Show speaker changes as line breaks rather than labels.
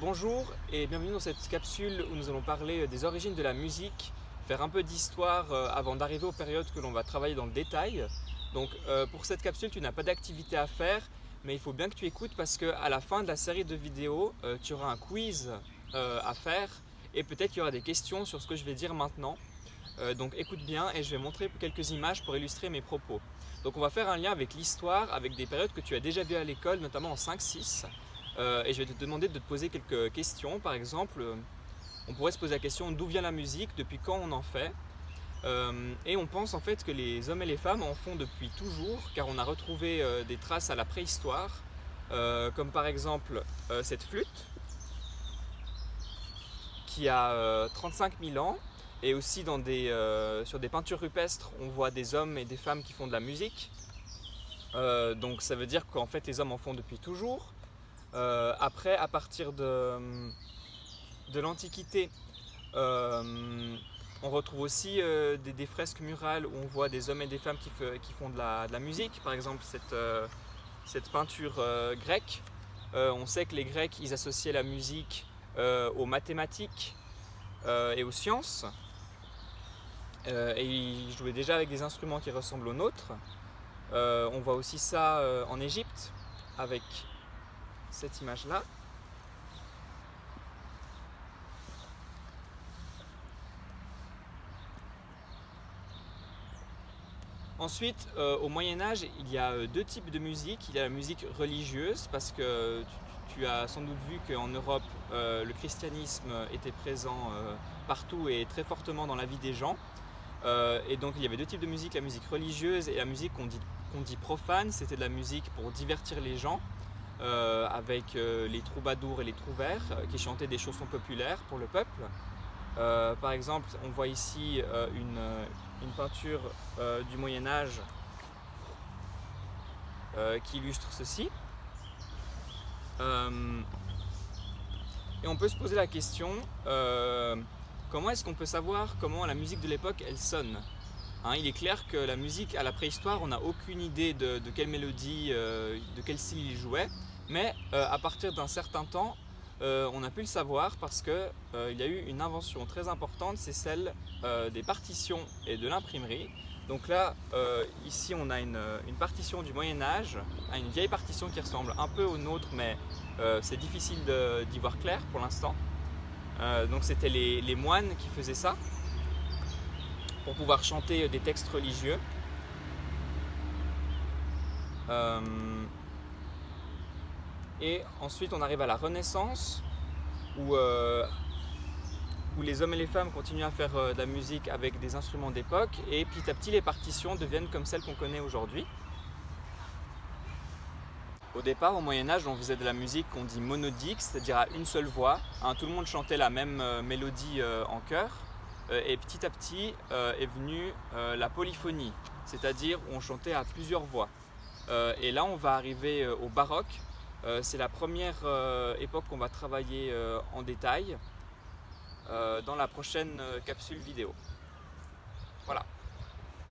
bonjour et bienvenue dans cette capsule où nous allons parler des origines de la musique, faire un peu d'histoire euh, avant d'arriver aux périodes que l'on va travailler dans le détail. Donc euh, pour cette capsule, tu n'as pas d'activité à faire, mais il faut bien que tu écoutes parce qu'à la fin de la série de vidéos, euh, tu auras un quiz à faire et peut-être qu'il y aura des questions sur ce que je vais dire maintenant. donc écoute bien et je vais montrer quelques images pour illustrer mes propos. Donc on va faire un lien avec l'histoire, avec des périodes que tu as déjà vues à l'école, notamment en 5-6. Euh, et je vais te demander de te poser quelques questions. Par exemple, euh, on pourrait se poser la question d'où vient la musique, depuis quand on en fait. Euh, et on pense en fait que les hommes et les femmes en font depuis toujours, car on a retrouvé des traces à la préhistoire, comme par exemple cette flûte, qui a 35 000 ans, et aussi sur des peintures rupestres, on voit des hommes et des femmes qui font de la musique. donc ça veut dire qu'en fait les hommes en font depuis toujours. Euh, après, à partir de, de l'Antiquité, euh, on retrouve aussi euh, des, fresques murales où on voit des hommes et des femmes qui, font de la, de la, musique. Par exemple, cette, cette peinture grecque. on sait que les Grecs, ils associaient la musique aux mathématiques et aux sciences. et ils jouaient déjà avec des instruments qui ressemblent aux nôtres. on voit aussi ça en Égypte avec cette image-là. Ensuite, euh, au Moyen Âge, il y a euh, deux types de musique. Il y a la musique religieuse, parce que tu, as sans doute vu qu'en Europe, euh, le christianisme était présent partout et très fortement dans la vie des gens. et donc il y avait deux types de musique, la musique religieuse et la musique qu'on dit, qu'on dit profane. C'était de la musique pour divertir les gens. Euh, avec euh, les troubadours et les trouvères euh, qui chantaient des chansons populaires pour le peuple. par exemple, on voit ici une, peinture du Moyen Âge qui illustre ceci. et on peut se poser la question, comment est-ce qu'on peut savoir comment la musique de l'époque elle sonne? Hein, il est clair que la musique à la préhistoire, on n'a aucune idée de, quelle mélodie, de quel style il jouait, mais euh, à partir d'un certain temps, euh, on a pu le savoir parce qu'il y a eu une invention très importante, c'est celle des partitions et de l'imprimerie. Donc là, ici, on a une, partition du Moyen Âge, une vieille partition qui ressemble un peu aux nôtres, mais c'est difficile d'y voir clair pour l'instant. donc c'était les moines qui faisaient ça pour pouvoir chanter des textes religieux. Euh, et ensuite on arrive à la Renaissance où, euh, où les hommes et les femmes continuent à faire euh, de la musique avec des instruments d'époque et petit à petit les partitions deviennent comme celles qu'on connaît aujourd'hui. Au départ, au Moyen Âge, on faisait de la musique qu'on dit monodique, c'est-à-dire à une seule voix. Hein, tout le monde chantait la même mélodie en chœur. Euh, et petit à petit euh, est venue euh, la polyphonie, c'est-à-dire on chantait à plusieurs voix. et là, on va arriver au baroque. C'est la première époque qu'on va travailler en détail dans la prochaine capsule vidéo. Voilà.